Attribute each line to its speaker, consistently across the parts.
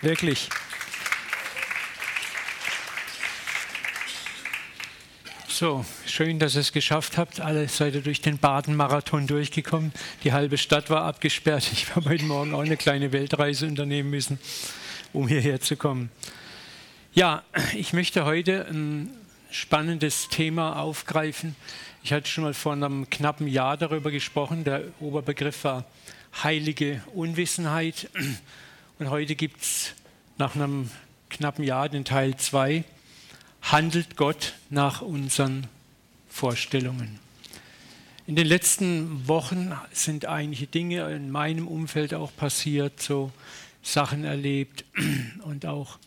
Speaker 1: Wirklich. So, schön, dass ihr es geschafft habt. Alle seid ihr durch den Baden-Marathon durchgekommen. Die halbe Stadt war abgesperrt. Ich habe heute Morgen auch eine kleine Weltreise unternehmen müssen, um hierher zu kommen. Ja, ich möchte heute ein spannendes Thema aufgreifen. Ich hatte schon mal vor einem knappen Jahr darüber gesprochen. Der Oberbegriff war heilige Unwissenheit. Und heute gibt es nach einem knappen Jahr den Teil 2 handelt Gott nach unseren Vorstellungen. In den letzten Wochen sind einige Dinge in meinem Umfeld auch passiert, so Sachen erlebt und auch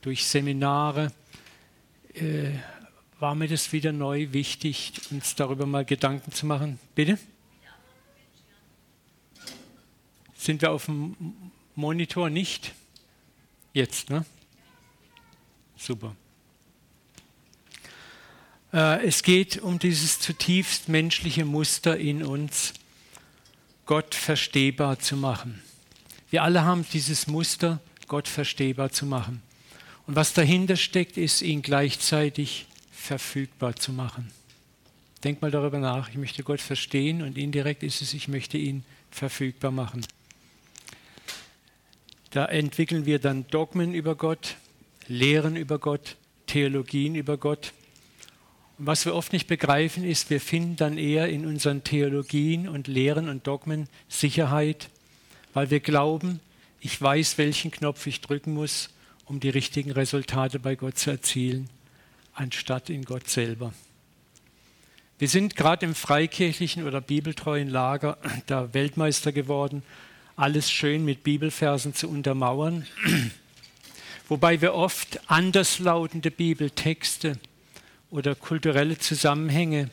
Speaker 1: durch Seminare äh, war mir das wieder neu wichtig, uns darüber mal Gedanken zu machen. Bitte? Sind wir auf dem Monitor nicht? Jetzt, ne? Super. Äh, es geht um dieses zutiefst menschliche Muster in uns, Gott verstehbar zu machen. Wir alle haben dieses Muster, Gott verstehbar zu machen. Und was dahinter steckt, ist, ihn gleichzeitig verfügbar zu machen. Denk mal darüber nach. Ich möchte Gott verstehen und indirekt ist es, ich möchte ihn verfügbar machen. Da entwickeln wir dann Dogmen über Gott, Lehren über Gott, Theologien über Gott. Und was wir oft nicht begreifen, ist, wir finden dann eher in unseren Theologien und Lehren und Dogmen Sicherheit, weil wir glauben, ich weiß, welchen Knopf ich drücken muss, um die richtigen Resultate bei Gott zu erzielen, anstatt in Gott selber. Wir sind gerade im freikirchlichen oder bibeltreuen Lager da Weltmeister geworden, alles schön mit Bibelversen zu untermauern, wobei wir oft anderslautende Bibeltexte oder kulturelle Zusammenhänge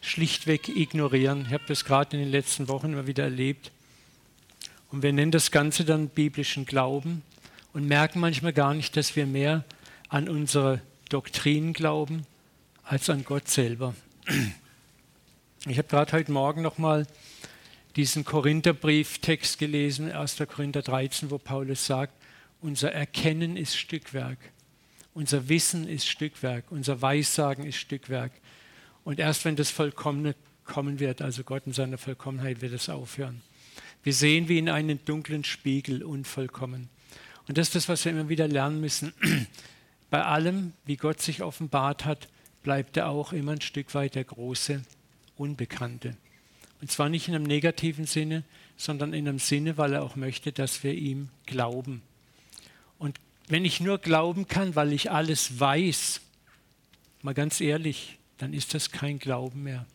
Speaker 1: schlichtweg ignorieren. Ich habe das gerade in den letzten Wochen immer wieder erlebt. Und wir nennen das Ganze dann biblischen Glauben und merken manchmal gar nicht, dass wir mehr an unsere Doktrinen glauben als an Gott selber. Ich habe gerade heute Morgen nochmal diesen Korintherbrief-Text gelesen, 1. Korinther 13, wo Paulus sagt, unser Erkennen ist Stückwerk. Unser Wissen ist Stückwerk, unser Weissagen ist Stückwerk. Und erst wenn das Vollkommene kommen wird, also Gott in seiner Vollkommenheit, wird es aufhören. Wir sehen wie in einen dunklen Spiegel unvollkommen. Und das ist das, was wir immer wieder lernen müssen. Bei allem, wie Gott sich offenbart hat, bleibt er auch immer ein Stück weit der große Unbekannte. Und zwar nicht in einem negativen Sinne, sondern in einem Sinne, weil er auch möchte, dass wir ihm glauben. Und wenn ich nur glauben kann, weil ich alles weiß, mal ganz ehrlich, dann ist das kein Glauben mehr.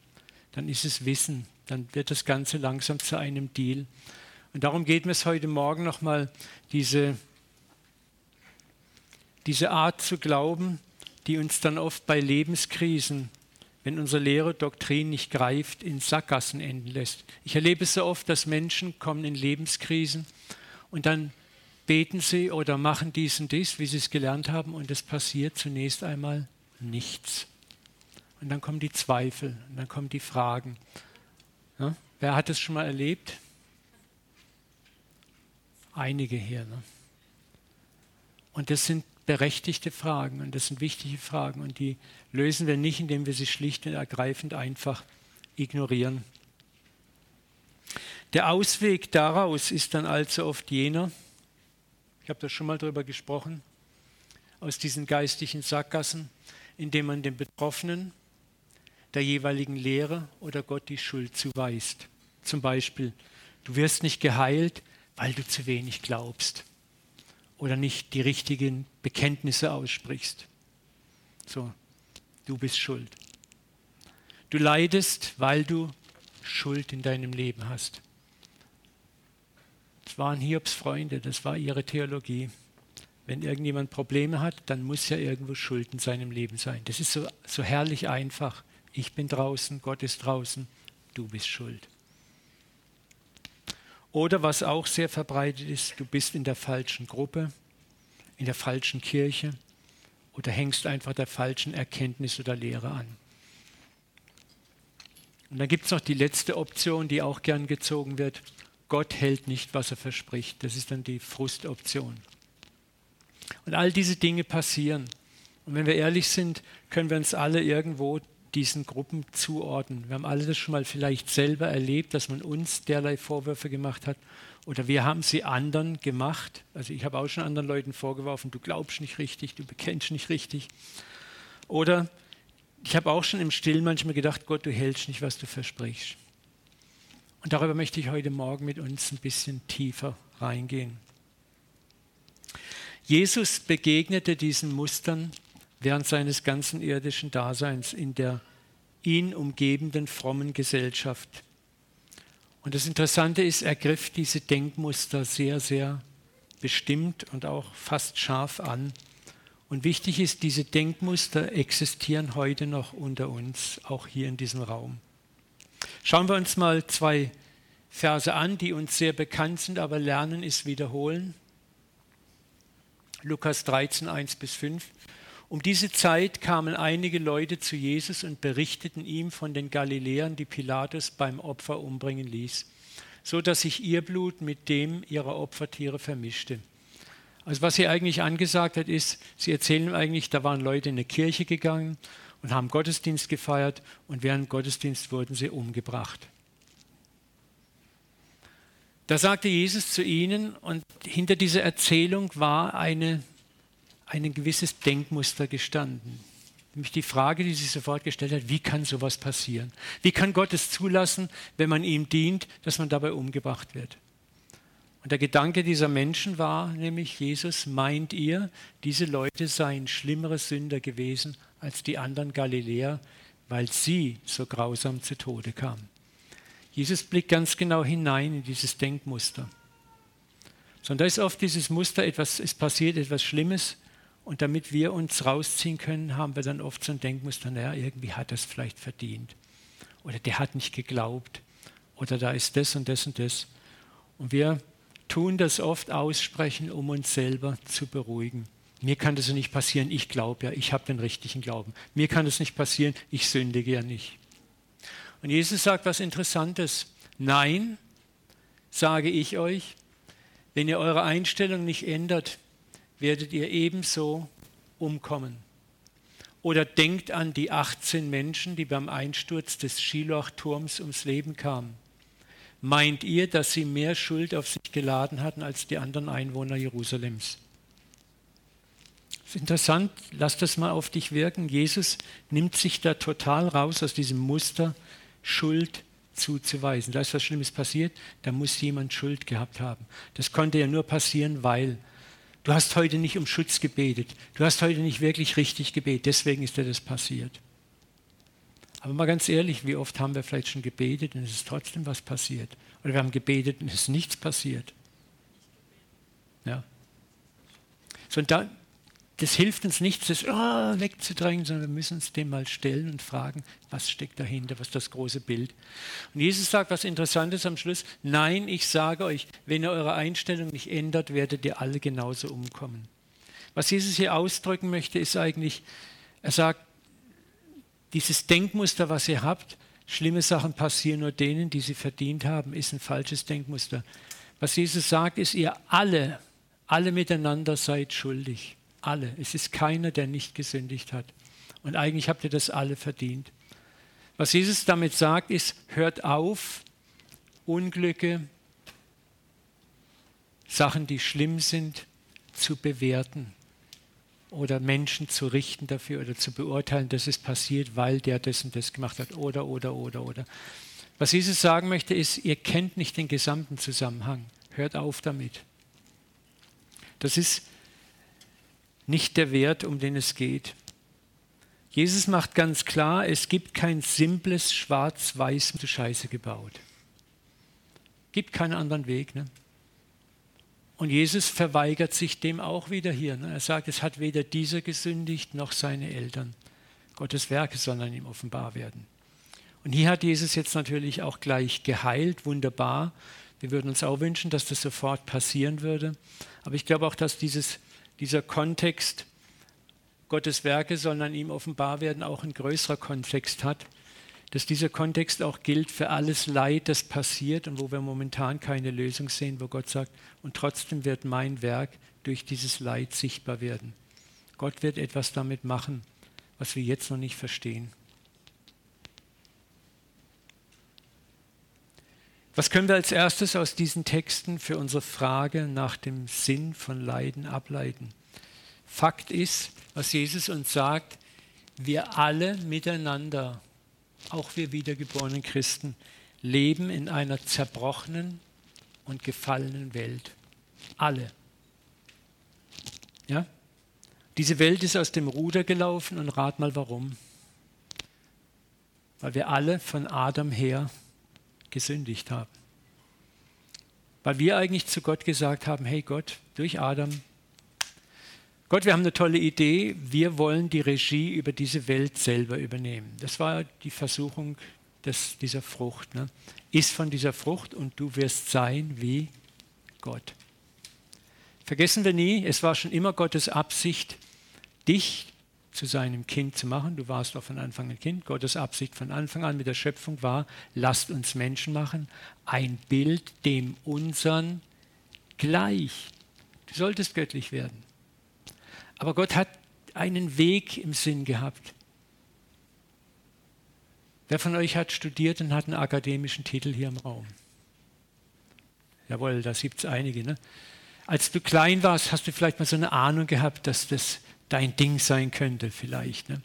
Speaker 1: Dann ist es Wissen. Dann wird das Ganze langsam zu einem Deal. Und darum geht mir es heute Morgen nochmal, diese, diese Art zu glauben, die uns dann oft bei Lebenskrisen, wenn unsere Lehre Doktrin nicht greift, in Sackgassen enden lässt. Ich erlebe es so oft, dass Menschen kommen in Lebenskrisen und dann beten sie oder machen dies und dies, wie sie es gelernt haben, und es passiert zunächst einmal nichts. Und dann kommen die Zweifel, und dann kommen die Fragen. Ja? Wer hat es schon mal erlebt? Einige hier. Ne? Und das sind berechtigte Fragen und das sind wichtige Fragen und die lösen wir nicht, indem wir sie schlicht und ergreifend einfach ignorieren. Der Ausweg daraus ist dann allzu oft jener, ich habe da schon mal drüber gesprochen, aus diesen geistlichen Sackgassen, indem man den Betroffenen der jeweiligen Lehre oder Gott die Schuld zuweist. Zum Beispiel, du wirst nicht geheilt, weil du zu wenig glaubst oder nicht die richtigen Bekenntnisse aussprichst. So, du bist schuld. Du leidest, weil du Schuld in deinem Leben hast. Das waren Hiobs Freunde, das war ihre Theologie. Wenn irgendjemand Probleme hat, dann muss ja irgendwo Schuld in seinem Leben sein. Das ist so, so herrlich einfach. Ich bin draußen, Gott ist draußen, du bist schuld. Oder was auch sehr verbreitet ist, du bist in der falschen Gruppe, in der falschen Kirche oder hängst einfach der falschen Erkenntnis oder Lehre an. Und dann gibt es noch die letzte Option, die auch gern gezogen wird. Gott hält nicht, was er verspricht. Das ist dann die Frustoption. Und all diese Dinge passieren. Und wenn wir ehrlich sind, können wir uns alle irgendwo diesen Gruppen zuordnen. Wir haben alle das schon mal vielleicht selber erlebt, dass man uns derlei Vorwürfe gemacht hat. Oder wir haben sie anderen gemacht. Also ich habe auch schon anderen Leuten vorgeworfen, du glaubst nicht richtig, du bekennst nicht richtig. Oder ich habe auch schon im Stillen manchmal gedacht, Gott, du hältst nicht, was du versprichst. Und darüber möchte ich heute Morgen mit uns ein bisschen tiefer reingehen. Jesus begegnete diesen Mustern während seines ganzen irdischen Daseins in der ihn umgebenden frommen Gesellschaft. Und das Interessante ist, er griff diese Denkmuster sehr, sehr bestimmt und auch fast scharf an. Und wichtig ist, diese Denkmuster existieren heute noch unter uns, auch hier in diesem Raum. Schauen wir uns mal zwei Verse an, die uns sehr bekannt sind, aber lernen ist wiederholen. Lukas 13, 1 bis 5. Um diese Zeit kamen einige Leute zu Jesus und berichteten ihm von den Galiläern, die Pilatus beim Opfer umbringen ließ, so dass sich ihr Blut mit dem ihrer Opfertiere vermischte. Also was sie eigentlich angesagt hat, ist, sie erzählen eigentlich, da waren Leute in eine Kirche gegangen und haben Gottesdienst gefeiert und während Gottesdienst wurden sie umgebracht. Da sagte Jesus zu ihnen und hinter dieser Erzählung war eine ein gewisses Denkmuster gestanden. Nämlich die Frage, die sich sofort gestellt hat, wie kann sowas passieren? Wie kann Gott es zulassen, wenn man ihm dient, dass man dabei umgebracht wird? Und der Gedanke dieser Menschen war nämlich, Jesus, meint ihr, diese Leute seien schlimmere Sünder gewesen als die anderen Galiläer, weil sie so grausam zu Tode kamen. Jesus blickt ganz genau hinein in dieses Denkmuster. Sondern da ist oft dieses Muster, etwas, es passiert etwas Schlimmes und damit wir uns rausziehen können, haben wir dann oft so ein Denkmuster, naja, irgendwie hat es vielleicht verdient. Oder der hat nicht geglaubt. Oder da ist das und das und das. Und wir tun das oft aussprechen, um uns selber zu beruhigen. Mir kann das ja nicht passieren, ich glaube ja, ich habe den richtigen Glauben. Mir kann das nicht passieren, ich sündige ja nicht. Und Jesus sagt was Interessantes. Nein, sage ich euch, wenn ihr eure Einstellung nicht ändert, werdet ihr ebenso umkommen. Oder denkt an die 18 Menschen, die beim Einsturz des Schiloch-Turms ums Leben kamen. Meint ihr, dass sie mehr Schuld auf sich geladen hatten als die anderen Einwohner Jerusalems? Das ist interessant, lass das mal auf dich wirken. Jesus nimmt sich da total raus aus diesem Muster, Schuld zuzuweisen. Da ist was Schlimmes passiert, da muss jemand Schuld gehabt haben. Das konnte ja nur passieren, weil Du hast heute nicht um Schutz gebetet. Du hast heute nicht wirklich richtig gebetet. Deswegen ist dir das passiert. Aber mal ganz ehrlich, wie oft haben wir vielleicht schon gebetet und es ist trotzdem was passiert? Oder wir haben gebetet und es ist nichts passiert. Ja. So, und da, das hilft uns nicht, das oh, wegzudrängen, sondern wir müssen uns dem mal stellen und fragen, was steckt dahinter, was ist das große Bild. Und Jesus sagt was Interessantes am Schluss, nein, ich sage euch, wenn ihr eure Einstellung nicht ändert, werdet ihr alle genauso umkommen. Was Jesus hier ausdrücken möchte, ist eigentlich, er sagt, dieses Denkmuster, was ihr habt, schlimme Sachen passieren nur denen, die sie verdient haben, ist ein falsches Denkmuster. Was Jesus sagt, ist, ihr alle, alle miteinander seid schuldig. Alle. Es ist keiner, der nicht gesündigt hat. Und eigentlich habt ihr das alle verdient. Was Jesus damit sagt, ist, hört auf, Unglücke, Sachen, die schlimm sind, zu bewerten oder Menschen zu richten dafür oder zu beurteilen, dass es passiert, weil der das und das gemacht hat oder, oder, oder, oder. Was Jesus sagen möchte, ist, ihr kennt nicht den gesamten Zusammenhang. Hört auf damit. Das ist nicht der Wert, um den es geht. Jesus macht ganz klar, es gibt kein simples Schwarz-Weiß zu Scheiße gebaut. Gibt keinen anderen Weg. Ne? Und Jesus verweigert sich dem auch wieder hier. Ne? Er sagt, es hat weder dieser gesündigt noch seine Eltern. Gottes Werke sollen ihm offenbar werden. Und hier hat Jesus jetzt natürlich auch gleich geheilt, wunderbar. Wir würden uns auch wünschen, dass das sofort passieren würde. Aber ich glaube auch, dass dieses dieser Kontext Gottes Werke sollen an ihm offenbar werden, auch ein größerer Kontext hat. dass dieser Kontext auch gilt für alles Leid, das passiert und wo wir momentan keine Lösung sehen, wo Gott sagt, und trotzdem wird mein Werk durch dieses Leid sichtbar werden. Gott wird etwas damit machen, was wir jetzt noch nicht verstehen. Was können wir als erstes aus diesen Texten für unsere Frage nach dem Sinn von Leiden ableiten? Fakt ist, was Jesus uns sagt, wir alle miteinander, auch wir wiedergeborenen Christen, leben in einer zerbrochenen und gefallenen Welt. Alle. Ja? Diese Welt ist aus dem Ruder gelaufen und rat mal warum. Weil wir alle von Adam her gesündigt haben. Weil wir eigentlich zu Gott gesagt haben, hey Gott, durch Adam, Gott, wir haben eine tolle Idee, wir wollen die Regie über diese Welt selber übernehmen. Das war die Versuchung des, dieser Frucht. Ne? Iss von dieser Frucht und du wirst sein wie Gott. Vergessen wir nie, es war schon immer Gottes Absicht, dich zu seinem Kind zu machen. Du warst auch von Anfang an Kind. Gottes Absicht von Anfang an mit der Schöpfung war, lasst uns Menschen machen, ein Bild dem unseren gleich. Du solltest göttlich werden. Aber Gott hat einen Weg im Sinn gehabt. Wer von euch hat studiert und hat einen akademischen Titel hier im Raum? Jawohl, da gibt es einige. Ne? Als du klein warst, hast du vielleicht mal so eine Ahnung gehabt, dass das dein Ding sein könnte vielleicht. Ne?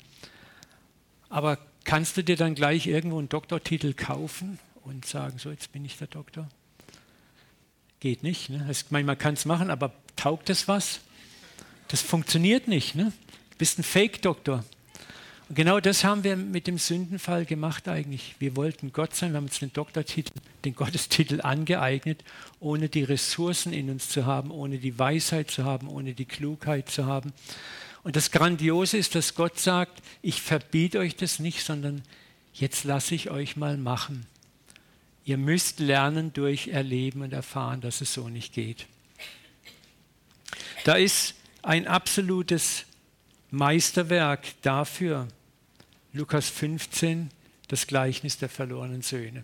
Speaker 1: Aber kannst du dir dann gleich irgendwo einen Doktortitel kaufen und sagen, so jetzt bin ich der Doktor? Geht nicht. Ne? Das, man kann es machen, aber taugt das was? Das funktioniert nicht. Ne? Du bist ein Fake-Doktor. Und genau das haben wir mit dem Sündenfall gemacht eigentlich. Wir wollten Gott sein, wir haben uns den Doktortitel, den Gottestitel angeeignet, ohne die Ressourcen in uns zu haben, ohne die Weisheit zu haben, ohne die Klugheit zu haben. Und das Grandiose ist, dass Gott sagt, ich verbiete euch das nicht, sondern jetzt lasse ich euch mal machen. Ihr müsst lernen durch Erleben und Erfahren, dass es so nicht geht. Da ist ein absolutes Meisterwerk dafür, Lukas 15, das Gleichnis der verlorenen Söhne.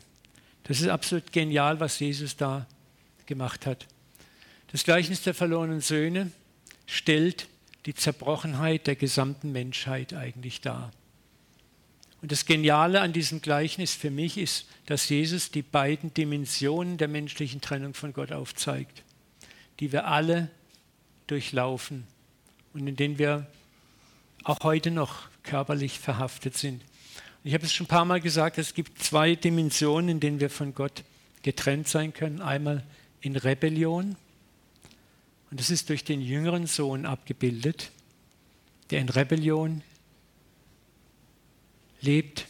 Speaker 1: Das ist absolut genial, was Jesus da gemacht hat. Das Gleichnis der verlorenen Söhne stellt die Zerbrochenheit der gesamten Menschheit eigentlich dar. Und das Geniale an diesem Gleichnis für mich ist, dass Jesus die beiden Dimensionen der menschlichen Trennung von Gott aufzeigt, die wir alle durchlaufen und in denen wir auch heute noch körperlich verhaftet sind. Und ich habe es schon ein paar Mal gesagt, es gibt zwei Dimensionen, in denen wir von Gott getrennt sein können. Einmal in Rebellion und das ist durch den jüngeren Sohn abgebildet, der in Rebellion lebt.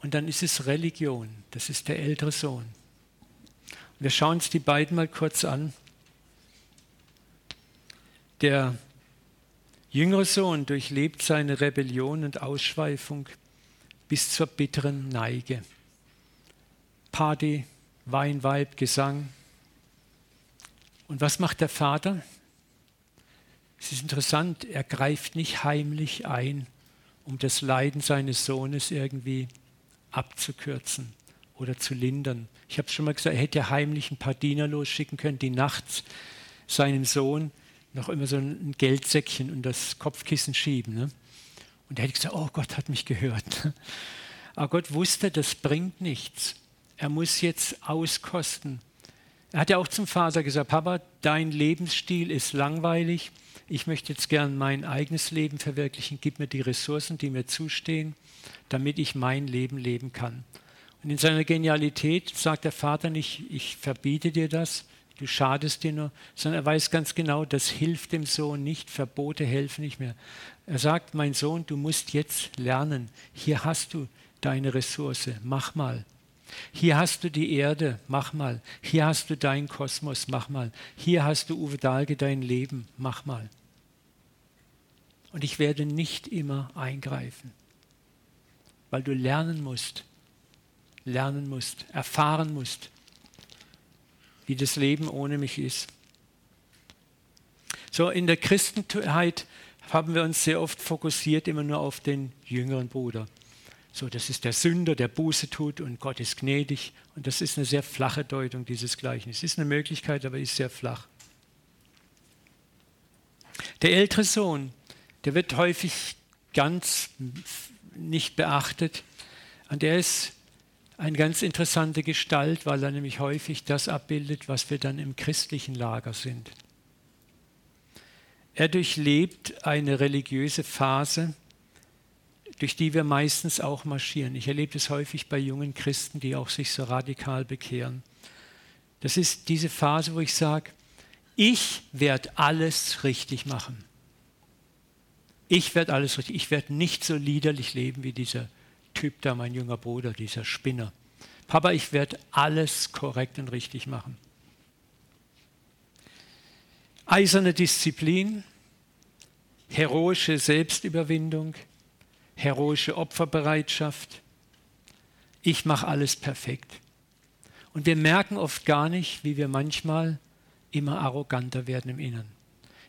Speaker 1: Und dann ist es Religion, das ist der ältere Sohn. Und wir schauen uns die beiden mal kurz an. Der jüngere Sohn durchlebt seine Rebellion und Ausschweifung bis zur bitteren Neige. Party, Wein, Weib, Gesang, und was macht der Vater? Es ist interessant, er greift nicht heimlich ein, um das Leiden seines Sohnes irgendwie abzukürzen oder zu lindern. Ich habe schon mal gesagt, er hätte ja heimlich ein paar Diener losschicken können, die nachts seinem Sohn noch immer so ein Geldsäckchen und das Kopfkissen schieben. Ne? Und er hätte gesagt, oh Gott hat mich gehört. Aber Gott wusste, das bringt nichts. Er muss jetzt auskosten, er hat ja auch zum Vater gesagt, Papa, dein Lebensstil ist langweilig. Ich möchte jetzt gern mein eigenes Leben verwirklichen. Gib mir die Ressourcen, die mir zustehen, damit ich mein Leben leben kann. Und in seiner Genialität sagt der Vater nicht, ich verbiete dir das, du schadest dir nur, sondern er weiß ganz genau, das hilft dem Sohn nicht, Verbote helfen nicht mehr. Er sagt, mein Sohn, du musst jetzt lernen, hier hast du deine Ressource, mach mal. Hier hast du die Erde, mach mal. Hier hast du deinen Kosmos, mach mal. Hier hast du Uwe Dahlke dein Leben, mach mal. Und ich werde nicht immer eingreifen, weil du lernen musst, lernen musst, erfahren musst, wie das Leben ohne mich ist. So, in der Christenheit haben wir uns sehr oft fokussiert immer nur auf den jüngeren Bruder. So, das ist der Sünder, der Buße tut und Gott ist gnädig. Und das ist eine sehr flache Deutung dieses Gleichnisses. Ist eine Möglichkeit, aber ist sehr flach. Der ältere Sohn, der wird häufig ganz nicht beachtet. Und er ist eine ganz interessante Gestalt, weil er nämlich häufig das abbildet, was wir dann im christlichen Lager sind. Er durchlebt eine religiöse Phase, durch die wir meistens auch marschieren. Ich erlebe es häufig bei jungen Christen, die auch sich so radikal bekehren. Das ist diese Phase, wo ich sage, ich werde alles richtig machen. Ich werde alles richtig. Ich werde nicht so liederlich leben wie dieser Typ da, mein junger Bruder, dieser Spinner. Papa, ich werde alles korrekt und richtig machen. Eiserne Disziplin, heroische Selbstüberwindung, heroische Opferbereitschaft. Ich mache alles perfekt. Und wir merken oft gar nicht, wie wir manchmal immer arroganter werden im Inneren.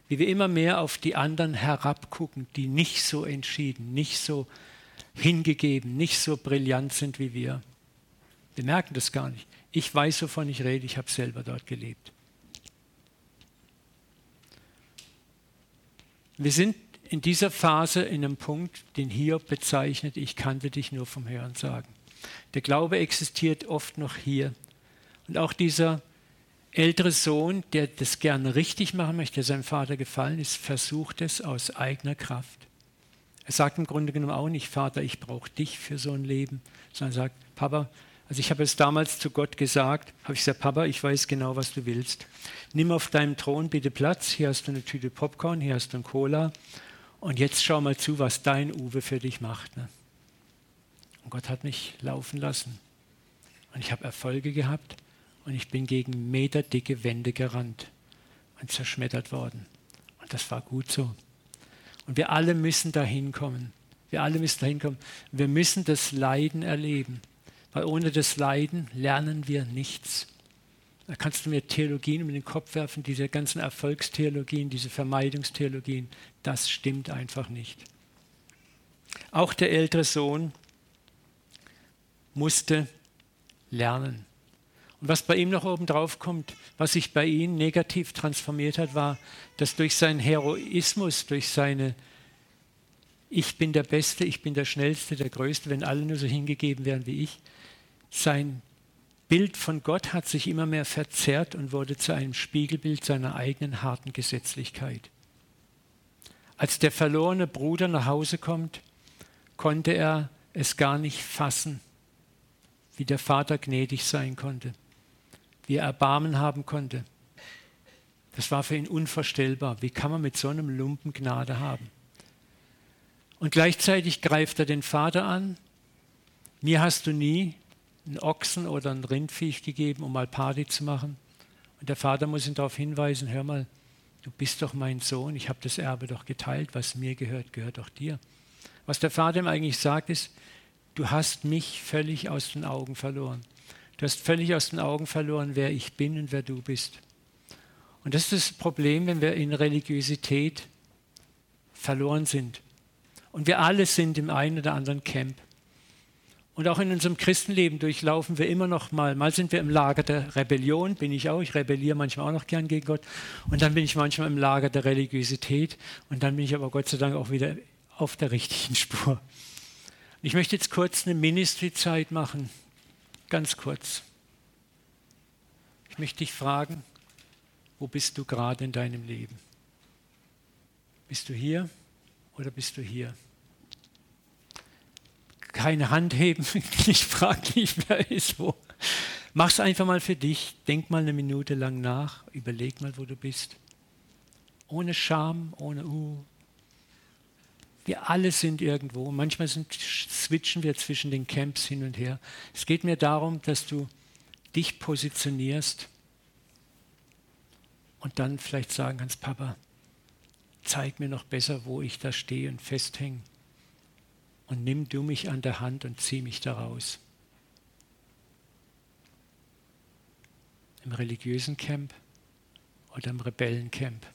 Speaker 1: Wie wir immer mehr auf die anderen herabgucken, die nicht so entschieden, nicht so hingegeben, nicht so brillant sind wie wir. Wir merken das gar nicht. Ich weiß, wovon ich rede, ich habe selber dort gelebt. Wir sind in dieser Phase in einem Punkt, den Hiob bezeichnet, ich kannte dich nur vom Hören sagen. Der Glaube existiert oft noch hier. Und auch dieser ältere Sohn, der das gerne richtig machen möchte, der seinem Vater gefallen ist, versucht es aus eigener Kraft. Er sagt im Grunde genommen auch nicht, Vater, ich brauche dich für so ein Leben, sondern sagt, Papa, also ich habe es damals zu Gott gesagt, habe ich gesagt, Papa, ich weiß genau, was du willst. Nimm auf deinem Thron bitte Platz, hier hast du eine Tüte Popcorn, hier hast du ein Cola und jetzt schau mal zu, was dein Uwe für dich macht. Ne? Und Gott hat mich laufen lassen und ich habe Erfolge gehabt und ich bin gegen meterdicke Wände gerannt und zerschmettert worden. Und das war gut so. Und wir alle müssen dahin kommen. Wir alle müssen dahin kommen. Wir müssen das Leiden erleben, weil ohne das Leiden lernen wir nichts. Da kannst du mir Theologien um den Kopf werfen, diese ganzen Erfolgstheologien, diese Vermeidungstheologien, das stimmt einfach nicht. Auch der ältere Sohn musste lernen. Und was bei ihm noch oben drauf kommt, was sich bei ihm negativ transformiert hat, war, dass durch seinen Heroismus, durch seine Ich bin der Beste, ich bin der Schnellste, der Größte, wenn alle nur so hingegeben wären wie ich, sein Bild von Gott hat sich immer mehr verzerrt und wurde zu einem Spiegelbild seiner eigenen harten Gesetzlichkeit. Als der verlorene Bruder nach Hause kommt, konnte er es gar nicht fassen, wie der Vater gnädig sein konnte wie er Erbarmen haben konnte. Das war für ihn unvorstellbar. Wie kann man mit so einem Lumpen Gnade haben? Und gleichzeitig greift er den Vater an. Mir hast du nie einen Ochsen oder ein Rindviech gegeben, um mal Party zu machen. Und der Vater muss ihn darauf hinweisen, hör mal, du bist doch mein Sohn, ich habe das Erbe doch geteilt, was mir gehört, gehört auch dir. Was der Vater ihm eigentlich sagt, ist, du hast mich völlig aus den Augen verloren. Du hast völlig aus den Augen verloren, wer ich bin und wer du bist. Und das ist das Problem, wenn wir in Religiosität verloren sind. Und wir alle sind im einen oder anderen Camp. Und auch in unserem Christenleben durchlaufen wir immer noch mal. Mal sind wir im Lager der Rebellion, bin ich auch. Ich rebelliere manchmal auch noch gern gegen Gott. Und dann bin ich manchmal im Lager der Religiosität. Und dann bin ich aber Gott sei Dank auch wieder auf der richtigen Spur. Ich möchte jetzt kurz eine Ministry-Zeit machen. Ganz kurz. Ich möchte dich fragen, wo bist du gerade in deinem Leben? Bist du hier oder bist du hier? Keine Hand heben, ich frage nicht, wer ist wo. Mach es einfach mal für dich, denk mal eine Minute lang nach, überleg mal, wo du bist. Ohne Scham, ohne Uh, wir alle sind irgendwo. Manchmal sind, switchen wir zwischen den Camps hin und her. Es geht mir darum, dass du dich positionierst und dann vielleicht sagen kannst, Papa, zeig mir noch besser, wo ich da stehe und festhänge und nimm du mich an der Hand und zieh mich daraus. Im religiösen Camp oder im Rebellencamp.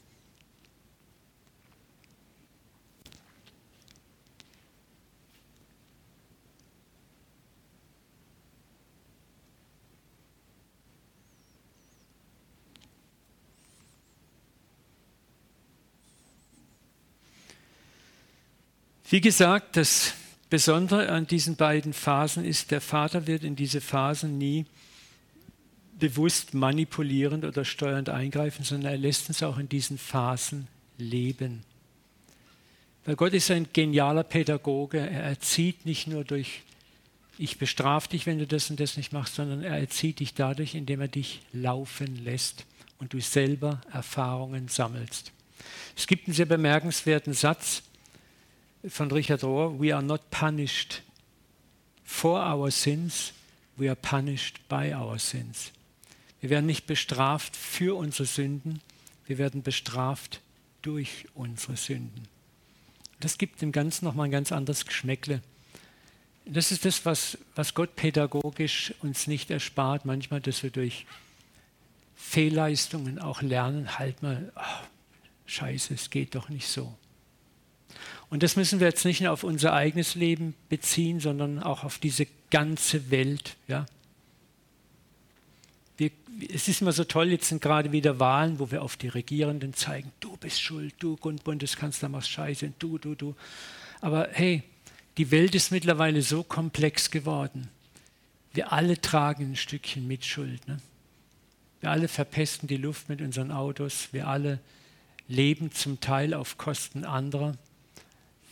Speaker 1: Wie gesagt, das Besondere an diesen beiden Phasen ist, der Vater wird in diese Phasen nie bewusst manipulierend oder steuernd eingreifen, sondern er lässt uns auch in diesen Phasen leben. Weil Gott ist ein genialer Pädagoge. Er erzieht nicht nur durch, ich bestrafe dich, wenn du das und das nicht machst, sondern er erzieht dich dadurch, indem er dich laufen lässt und du selber Erfahrungen sammelst. Es gibt einen sehr bemerkenswerten Satz von Richard Rohr, We are not punished for our sins, we are punished by our sins. Wir werden nicht bestraft für unsere Sünden, wir werden bestraft durch unsere Sünden. Das gibt dem Ganzen nochmal ein ganz anderes Geschmäckle. Das ist das, was, was Gott pädagogisch uns nicht erspart, manchmal, dass wir durch Fehlleistungen auch lernen, halt mal, oh, scheiße, es geht doch nicht so. Und das müssen wir jetzt nicht nur auf unser eigenes Leben beziehen, sondern auch auf diese ganze Welt. Ja? Wir, es ist immer so toll, jetzt sind gerade wieder Wahlen, wo wir auf die Regierenden zeigen, du bist schuld, du Bundeskanzler machst Scheiße, du, du, du. Aber hey, die Welt ist mittlerweile so komplex geworden. Wir alle tragen ein Stückchen Mitschuld. Ne? Wir alle verpesten die Luft mit unseren Autos. Wir alle leben zum Teil auf Kosten anderer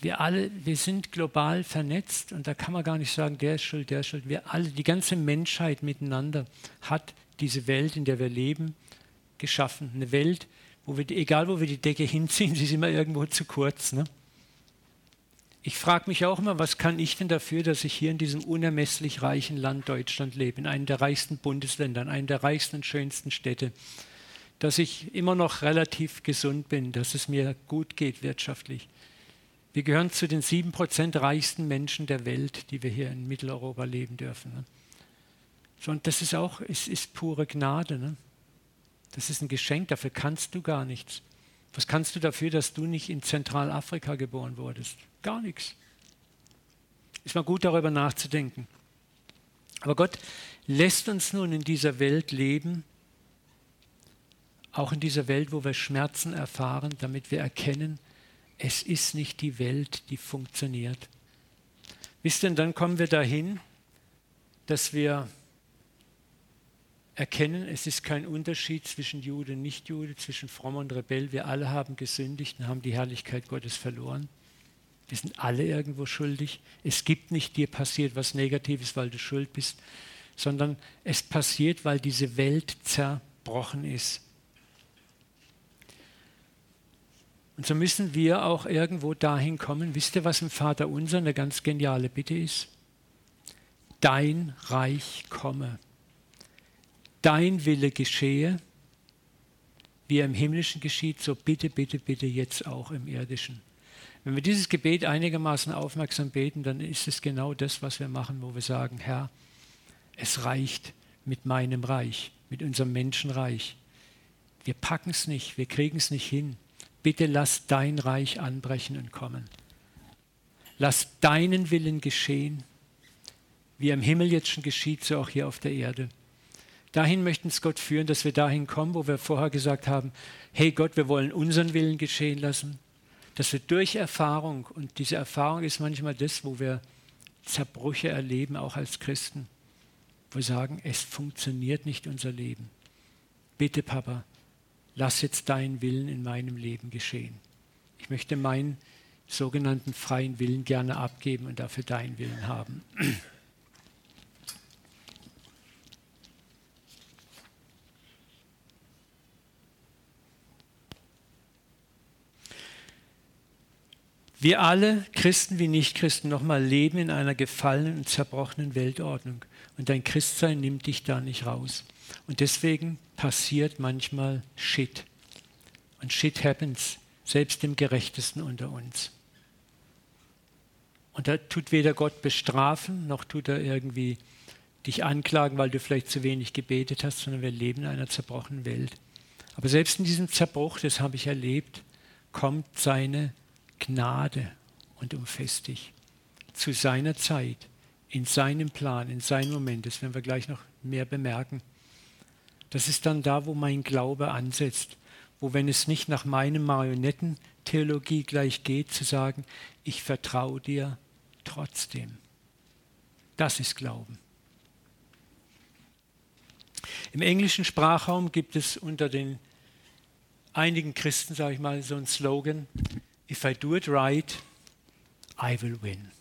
Speaker 1: wir alle, wir sind global vernetzt und da kann man gar nicht sagen, der ist schuld, der ist schuld. Wir alle, die ganze Menschheit miteinander hat diese Welt, in der wir leben, geschaffen. Eine Welt, wo wir, egal wo wir die Decke hinziehen, sie ist immer irgendwo zu kurz. Ne? Ich frage mich auch immer, was kann ich denn dafür, dass ich hier in diesem unermesslich reichen Land Deutschland lebe, in einem der reichsten Bundesländer, in einem der reichsten und schönsten Städte, dass ich immer noch relativ gesund bin, dass es mir gut geht wirtschaftlich wir gehören zu den sieben Prozent reichsten Menschen der Welt, die wir hier in Mitteleuropa leben dürfen. Ne? So, und das ist auch, es ist pure Gnade. Ne? Das ist ein Geschenk, dafür kannst du gar nichts. Was kannst du dafür, dass du nicht in Zentralafrika geboren wurdest? Gar nichts. Ist mal gut darüber nachzudenken. Aber Gott lässt uns nun in dieser Welt leben, auch in dieser Welt, wo wir Schmerzen erfahren, damit wir erkennen, es ist nicht die Welt, die funktioniert. Wisst ihr, dann kommen wir dahin, dass wir erkennen, es ist kein Unterschied zwischen Jude und Nichtjude, zwischen Fromm und Rebell. Wir alle haben gesündigt und haben die Herrlichkeit Gottes verloren. Wir sind alle irgendwo schuldig. Es gibt nicht dir passiert was Negatives, weil du schuld bist, sondern es passiert, weil diese Welt zerbrochen ist. Und so müssen wir auch irgendwo dahin kommen. Wisst ihr, was im Vater unser eine ganz geniale Bitte ist? Dein Reich komme. Dein Wille geschehe, wie er im Himmlischen geschieht, so bitte, bitte, bitte jetzt auch im Irdischen. Wenn wir dieses Gebet einigermaßen aufmerksam beten, dann ist es genau das, was wir machen, wo wir sagen, Herr, es reicht mit meinem Reich, mit unserem Menschenreich. Wir packen es nicht, wir kriegen es nicht hin bitte lass dein Reich anbrechen und kommen. Lass deinen Willen geschehen, wie im Himmel jetzt schon geschieht, so auch hier auf der Erde. Dahin möchten es Gott führen, dass wir dahin kommen, wo wir vorher gesagt haben, hey Gott, wir wollen unseren Willen geschehen lassen, dass wir durch Erfahrung, und diese Erfahrung ist manchmal das, wo wir Zerbrüche erleben, auch als Christen, wo wir sagen, es funktioniert nicht unser Leben. Bitte, Papa, lass jetzt deinen Willen in meinem Leben geschehen. Ich möchte meinen sogenannten freien Willen gerne abgeben und dafür deinen Willen haben. Wir alle, Christen wie Nichtchristen, nochmal leben in einer gefallenen und zerbrochenen Weltordnung. Und dein Christsein nimmt dich da nicht raus. Und deswegen passiert manchmal Shit. Und Shit happens, selbst dem Gerechtesten unter uns. Und da tut weder Gott bestrafen, noch tut er irgendwie dich anklagen, weil du vielleicht zu wenig gebetet hast, sondern wir leben in einer zerbrochenen Welt. Aber selbst in diesem Zerbruch, das habe ich erlebt, kommt seine Gnade und umfasst dich zu seiner Zeit, in seinem Plan, in seinem Moment. Das werden wir gleich noch mehr bemerken. Das ist dann da, wo mein Glaube ansetzt, wo, wenn es nicht nach meinem Marionettentheologie gleich geht, zu sagen, ich vertraue dir trotzdem. Das ist Glauben. Im englischen Sprachraum gibt es unter den einigen Christen, sage ich mal, so einen Slogan, If I do it right, I will win.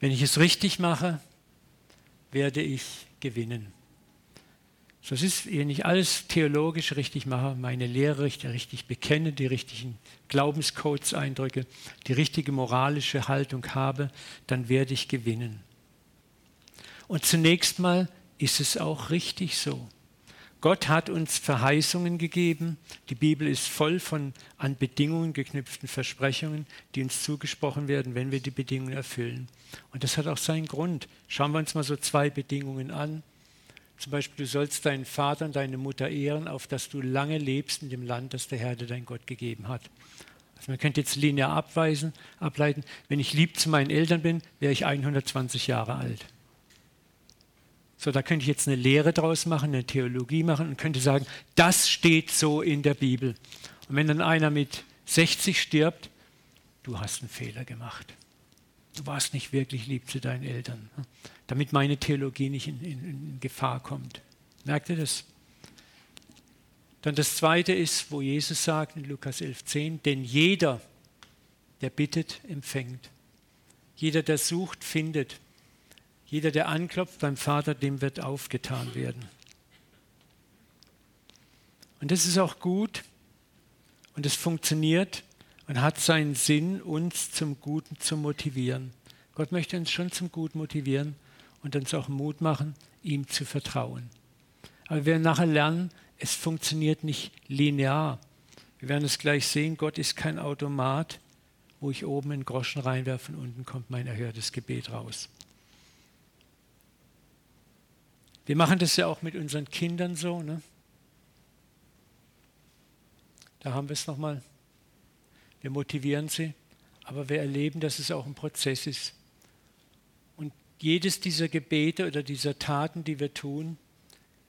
Speaker 1: Wenn ich es richtig mache, werde ich gewinnen. Das ist, wenn ich alles theologisch richtig mache, meine Lehre richtig, richtig bekenne, die richtigen Glaubenscodes eindrücke, die richtige moralische Haltung habe, dann werde ich gewinnen. Und zunächst mal ist es auch richtig so. Gott hat uns Verheißungen gegeben. Die Bibel ist voll von an Bedingungen geknüpften Versprechungen, die uns zugesprochen werden, wenn wir die Bedingungen erfüllen. Und das hat auch seinen Grund. Schauen wir uns mal so zwei Bedingungen an. Zum Beispiel, du sollst deinen Vater und deine Mutter ehren, auf dass du lange lebst in dem Land, das der Herr dir dein Gott gegeben hat. Also man könnte jetzt linear abweisen, ableiten, wenn ich lieb zu meinen Eltern bin, wäre ich 120 Jahre alt. So, da könnte ich jetzt eine Lehre draus machen, eine Theologie machen und könnte sagen, das steht so in der Bibel. Und wenn dann einer mit 60 stirbt, du hast einen Fehler gemacht. Du warst nicht wirklich lieb zu deinen Eltern, ne? damit meine Theologie nicht in, in, in Gefahr kommt. Merkt ihr das? Dann das zweite ist, wo Jesus sagt in Lukas 11,10, denn jeder, der bittet, empfängt. Jeder, der sucht, findet. Jeder, der anklopft beim Vater, dem wird aufgetan werden. Und das ist auch gut und es funktioniert, und hat seinen Sinn, uns zum Guten zu motivieren. Gott möchte uns schon zum Guten motivieren und uns auch Mut machen, ihm zu vertrauen. Aber wir werden nachher lernen, es funktioniert nicht linear. Wir werden es gleich sehen, Gott ist kein Automat, wo ich oben einen Groschen reinwerfe und unten kommt mein erhörtes Gebet raus. Wir machen das ja auch mit unseren Kindern so. Ne? Da haben wir es nochmal wir motivieren sie, aber wir erleben, dass es auch ein Prozess ist. Und jedes dieser Gebete oder dieser Taten, die wir tun,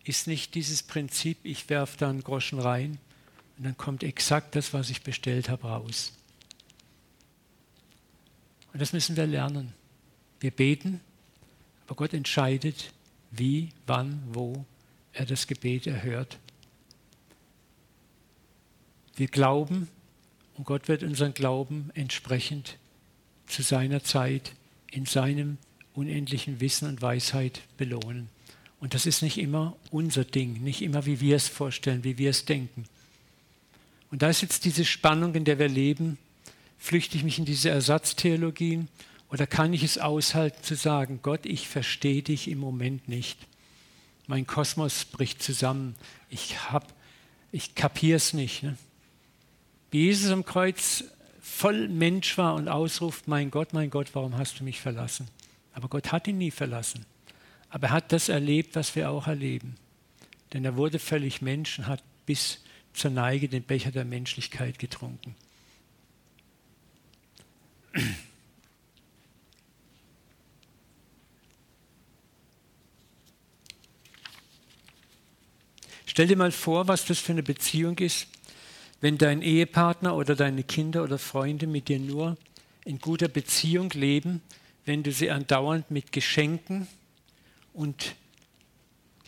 Speaker 1: ist nicht dieses Prinzip, ich werfe da einen Groschen rein und dann kommt exakt das, was ich bestellt habe, raus. Und das müssen wir lernen. Wir beten, aber Gott entscheidet, wie, wann, wo er das Gebet erhört. Wir glauben, und Gott wird unseren Glauben entsprechend zu seiner Zeit in seinem unendlichen Wissen und Weisheit belohnen. Und das ist nicht immer unser Ding, nicht immer, wie wir es vorstellen, wie wir es denken. Und da ist jetzt diese Spannung, in der wir leben. Flüchte ich mich in diese Ersatztheologien oder kann ich es aushalten zu sagen, Gott, ich verstehe dich im Moment nicht. Mein Kosmos bricht zusammen. Ich, ich kapiere es nicht. Ne? Wie Jesus am Kreuz voll Mensch war und ausruft, mein Gott, mein Gott, warum hast du mich verlassen? Aber Gott hat ihn nie verlassen. Aber er hat das erlebt, was wir auch erleben. Denn er wurde völlig Mensch und hat bis zur Neige den Becher der Menschlichkeit getrunken. Stell dir mal vor, was das für eine Beziehung ist, wenn dein Ehepartner oder deine Kinder oder Freunde mit dir nur in guter Beziehung leben, wenn du sie andauernd mit Geschenken und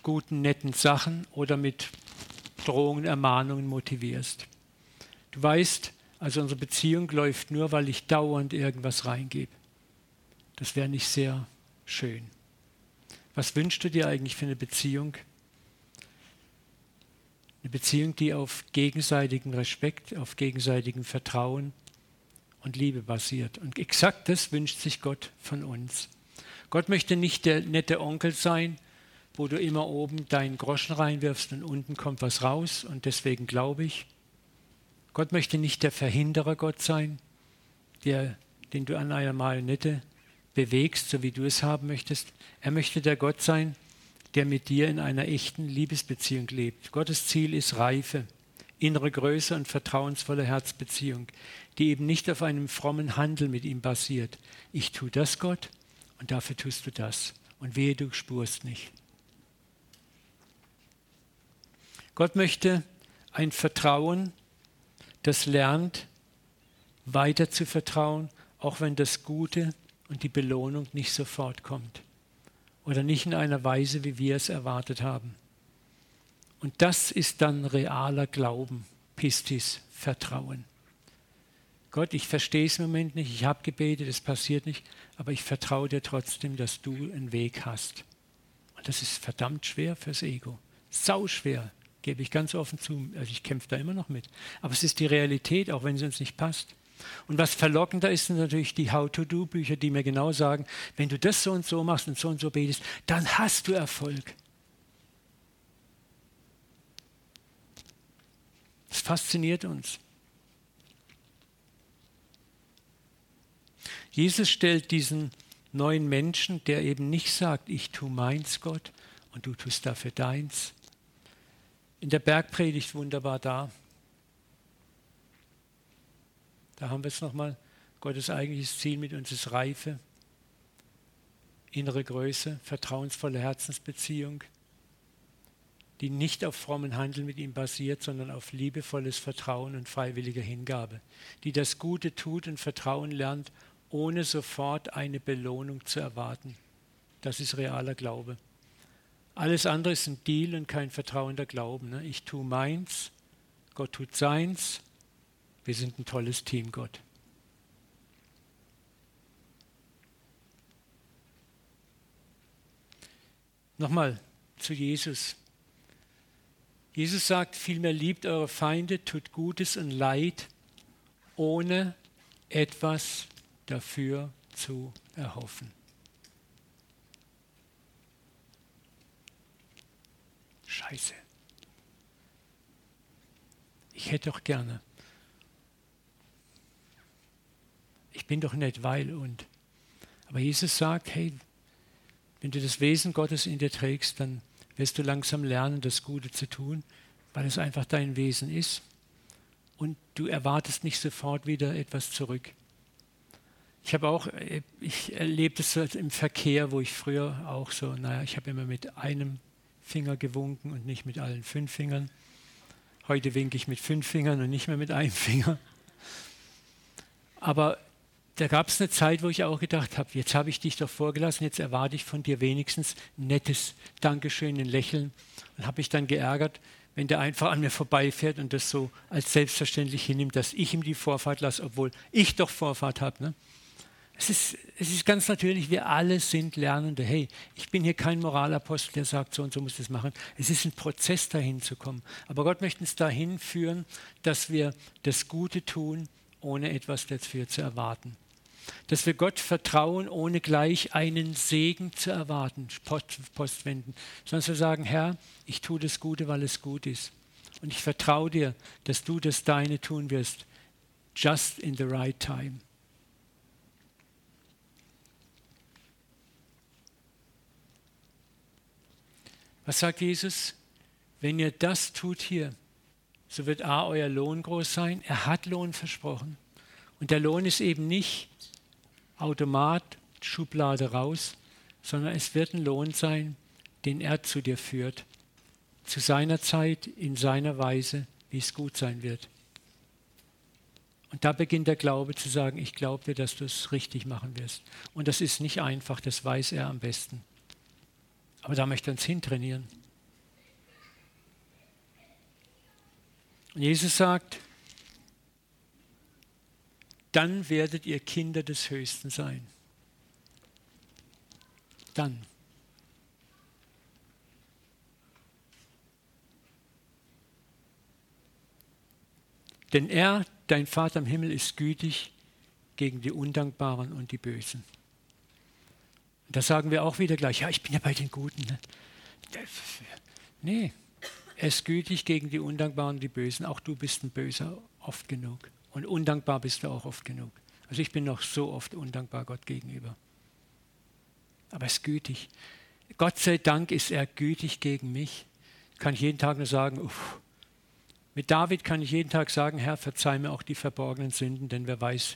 Speaker 1: guten, netten Sachen oder mit Drohungen, Ermahnungen motivierst. Du weißt, also unsere Beziehung läuft nur, weil ich dauernd irgendwas reingebe. Das wäre nicht sehr schön. Was wünschst du dir eigentlich für eine Beziehung? Eine Beziehung, die auf gegenseitigem Respekt, auf gegenseitigem Vertrauen und Liebe basiert. Und exakt das wünscht sich Gott von uns. Gott möchte nicht der nette Onkel sein, wo du immer oben deinen Groschen reinwirfst und unten kommt was raus und deswegen glaube ich. Gott möchte nicht der Verhinderer Gott sein, der, den du an einer Marionette bewegst, so wie du es haben möchtest. Er möchte der Gott sein, der mit dir in einer echten Liebesbeziehung lebt. Gottes Ziel ist Reife, innere Größe und vertrauensvolle Herzbeziehung, die eben nicht auf einem frommen Handel mit ihm basiert. Ich tue das, Gott, und dafür tust du das. Und wehe, du spurst nicht. Gott möchte ein Vertrauen, das lernt, weiter zu vertrauen, auch wenn das Gute und die Belohnung nicht sofort kommt oder nicht in einer Weise, wie wir es erwartet haben. Und das ist dann realer Glauben, Pistis, Vertrauen. Gott, ich verstehe es im Moment nicht, ich habe gebetet, es passiert nicht, aber ich vertraue dir trotzdem, dass du einen Weg hast. Und das ist verdammt schwer fürs Ego. Sau schwer, gebe ich ganz offen zu. Also ich kämpfe da immer noch mit. Aber es ist die Realität, auch wenn sie uns nicht passt. Und was verlockender ist, sind natürlich die How-to-Do-Bücher, die mir genau sagen, wenn du das so und so machst und so und so betest, dann hast du Erfolg. Das fasziniert uns. Jesus stellt diesen neuen Menschen, der eben nicht sagt, ich tue meins, Gott, und du tust dafür deins. In der Bergpredigt wunderbar da. Da haben wir es nochmal. Gottes eigentliches Ziel mit uns ist Reife, innere Größe, vertrauensvolle Herzensbeziehung, die nicht auf frommen Handeln mit ihm basiert, sondern auf liebevolles Vertrauen und freiwilliger Hingabe, die das Gute tut und Vertrauen lernt, ohne sofort eine Belohnung zu erwarten. Das ist realer Glaube. Alles andere ist ein Deal und kein vertrauender Glauben. Ne? Ich tue meins, Gott tut seins, wir sind ein tolles Team, Gott. Nochmal zu Jesus. Jesus sagt vielmehr, liebt eure Feinde, tut Gutes und Leid, ohne etwas dafür zu erhoffen. Scheiße. Ich hätte doch gerne ich bin doch nicht weil und. Aber Jesus sagt, hey, wenn du das Wesen Gottes in dir trägst, dann wirst du langsam lernen, das Gute zu tun, weil es einfach dein Wesen ist. Und du erwartest nicht sofort wieder etwas zurück. Ich habe auch, ich erlebe das im Verkehr, wo ich früher auch so, naja, ich habe immer mit einem Finger gewunken und nicht mit allen fünf Fingern. Heute winke ich mit fünf Fingern und nicht mehr mit einem Finger. Aber da gab es eine Zeit, wo ich auch gedacht habe, jetzt habe ich dich doch vorgelassen, jetzt erwarte ich von dir wenigstens ein nettes Dankeschön, ein Lächeln. Und habe mich dann geärgert, wenn der einfach an mir vorbeifährt und das so als selbstverständlich hinnimmt, dass ich ihm die Vorfahrt lasse, obwohl ich doch Vorfahrt habe. Ne? Es, ist, es ist ganz natürlich, wir alle sind Lernende. Hey, ich bin hier kein Moralapostel, der sagt, so und so muss es machen. Es ist ein Prozess, dahin zu kommen. Aber Gott möchte uns dahin führen, dass wir das Gute tun, ohne etwas dafür zu erwarten dass wir Gott vertrauen, ohne gleich einen Segen zu erwarten, Postwenden, sondern zu sagen, Herr, ich tue das Gute, weil es gut ist. Und ich vertraue dir, dass du das Deine tun wirst, just in the right time. Was sagt Jesus? Wenn ihr das tut hier, so wird A, euer Lohn groß sein. Er hat Lohn versprochen. Und der Lohn ist eben nicht Automat, Schublade raus, sondern es wird ein Lohn sein, den er zu dir führt, zu seiner Zeit, in seiner Weise, wie es gut sein wird. Und da beginnt der Glaube zu sagen, ich glaube dir, dass du es richtig machen wirst. Und das ist nicht einfach, das weiß er am besten. Aber da möchte er uns hintrainieren. Und Jesus sagt, dann werdet ihr Kinder des Höchsten sein. Dann. Denn er, dein Vater im Himmel, ist gütig gegen die Undankbaren und die Bösen. Da sagen wir auch wieder gleich, ja, ich bin ja bei den Guten. Ne? Nee, er ist gütig gegen die Undankbaren und die Bösen. Auch du bist ein Böser oft genug. Und undankbar bist du auch oft genug. Also ich bin noch so oft undankbar Gott gegenüber. Aber er ist gütig. Gott sei Dank ist er gütig gegen mich. Kann ich jeden Tag nur sagen, uff. mit David kann ich jeden Tag sagen, Herr, verzeih mir auch die verborgenen Sünden, denn wer weiß,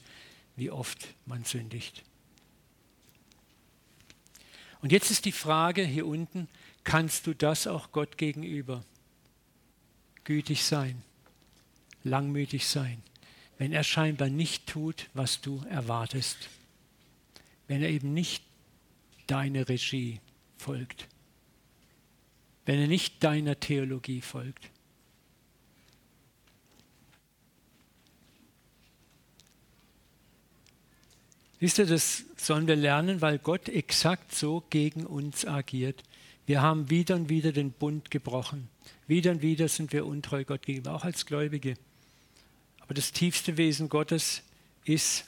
Speaker 1: wie oft man sündigt. Und jetzt ist die Frage hier unten, kannst du das auch Gott gegenüber gütig sein? langmütig sein, wenn er scheinbar nicht tut, was du erwartest, wenn er eben nicht deine Regie folgt, wenn er nicht deiner Theologie folgt. Wisst ihr, das sollen wir lernen, weil Gott exakt so gegen uns agiert. Wir haben wieder und wieder den Bund gebrochen. Wieder und wieder sind wir untreu Gott gegenüber, auch als Gläubige. Aber das tiefste Wesen Gottes ist,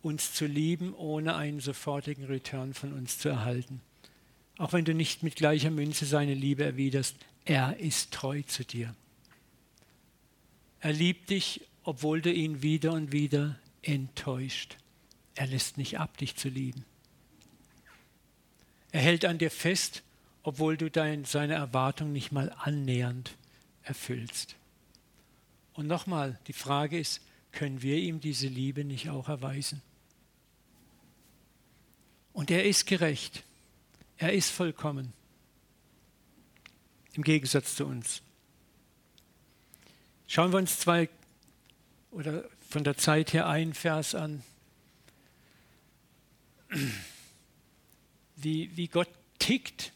Speaker 1: uns zu lieben, ohne einen sofortigen Return von uns zu erhalten. Auch wenn du nicht mit gleicher Münze seine Liebe erwiderst, er ist treu zu dir. Er liebt dich obwohl du ihn wieder und wieder enttäuscht. Er lässt nicht ab, dich zu lieben. Er hält an dir fest, obwohl du dein, seine Erwartung nicht mal annähernd erfüllst. Und nochmal, die Frage ist, können wir ihm diese Liebe nicht auch erweisen? Und er ist gerecht. Er ist vollkommen. Im Gegensatz zu uns. Schauen wir uns zwei oder von der Zeit her ein Vers an, wie, wie Gott tickt.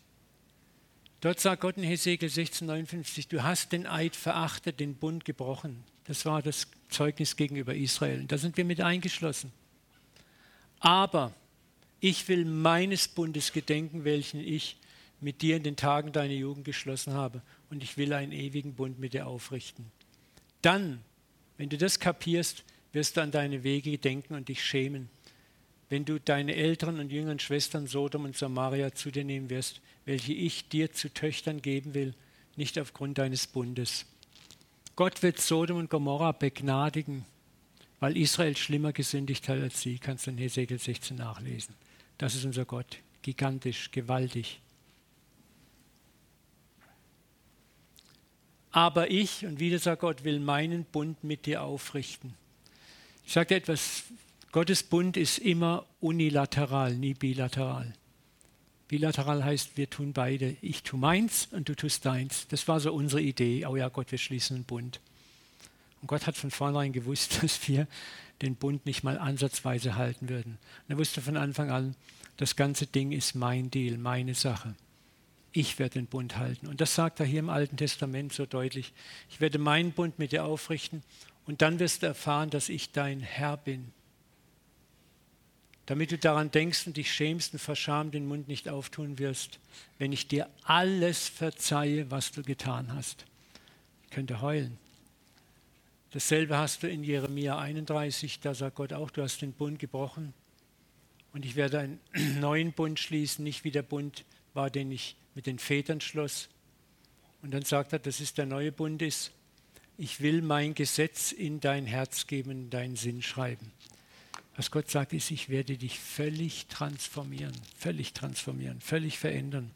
Speaker 1: Dort sagt Gott in Hesekiel 16,59, du hast den Eid verachtet, den Bund gebrochen. Das war das Zeugnis gegenüber Israel. Da sind wir mit eingeschlossen. Aber ich will meines Bundes gedenken, welchen ich mit dir in den Tagen deiner Jugend geschlossen habe. Und ich will einen ewigen Bund mit dir aufrichten. Dann wenn du das kapierst, wirst du an deine Wege denken und dich schämen. Wenn du deine älteren und jüngeren Schwestern Sodom und Samaria zu dir nehmen wirst, welche ich dir zu Töchtern geben will, nicht aufgrund deines Bundes. Gott wird Sodom und Gomorra begnadigen, weil Israel schlimmer gesündigt hat als sie. Kannst du in Hesekiel 16 nachlesen. Das ist unser Gott. Gigantisch, gewaltig. Aber ich, und wieder sagt Gott, will meinen Bund mit dir aufrichten. Ich sage etwas, Gottes Bund ist immer unilateral, nie bilateral. Bilateral heißt, wir tun beide. Ich tue meins und du tust deins. Das war so unsere Idee. Oh ja, Gott, wir schließen einen Bund. Und Gott hat von vornherein gewusst, dass wir den Bund nicht mal ansatzweise halten würden. Und er wusste von Anfang an, das ganze Ding ist mein Deal, meine Sache ich werde den Bund halten. Und das sagt er hier im Alten Testament so deutlich. Ich werde meinen Bund mit dir aufrichten und dann wirst du erfahren, dass ich dein Herr bin. Damit du daran denkst und dich schämst und vor Scham den Mund nicht auftun wirst, wenn ich dir alles verzeihe, was du getan hast. Ich könnte heulen. Dasselbe hast du in Jeremia 31, da sagt Gott auch, du hast den Bund gebrochen und ich werde einen neuen Bund schließen, nicht wie der Bund war, den ich mit den Vätern schloss. Und dann sagt er, das ist der neue Bund ist, ich will mein Gesetz in dein Herz geben, in deinen Sinn schreiben. Was Gott sagt, ist, ich werde dich völlig transformieren, völlig transformieren, völlig verändern.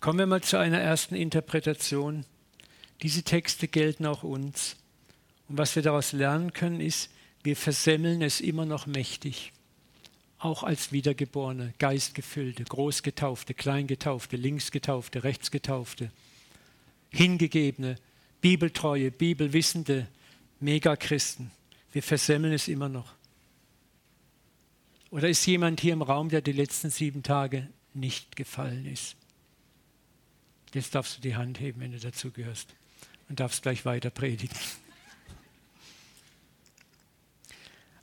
Speaker 1: Kommen wir mal zu einer ersten Interpretation. Diese Texte gelten auch uns. Und was wir daraus lernen können, ist, wir versemmeln es immer noch mächtig. Auch als Wiedergeborene, Geistgefüllte, Großgetaufte, Kleingetaufte, Linksgetaufte, Rechtsgetaufte, Hingegebene, Bibeltreue, Bibelwissende, Megachristen. Wir versemmeln es immer noch. Oder ist jemand hier im Raum, der die letzten sieben Tage nicht gefallen ist? Jetzt darfst du die Hand heben, wenn du dazugehörst und darfst gleich weiter predigen.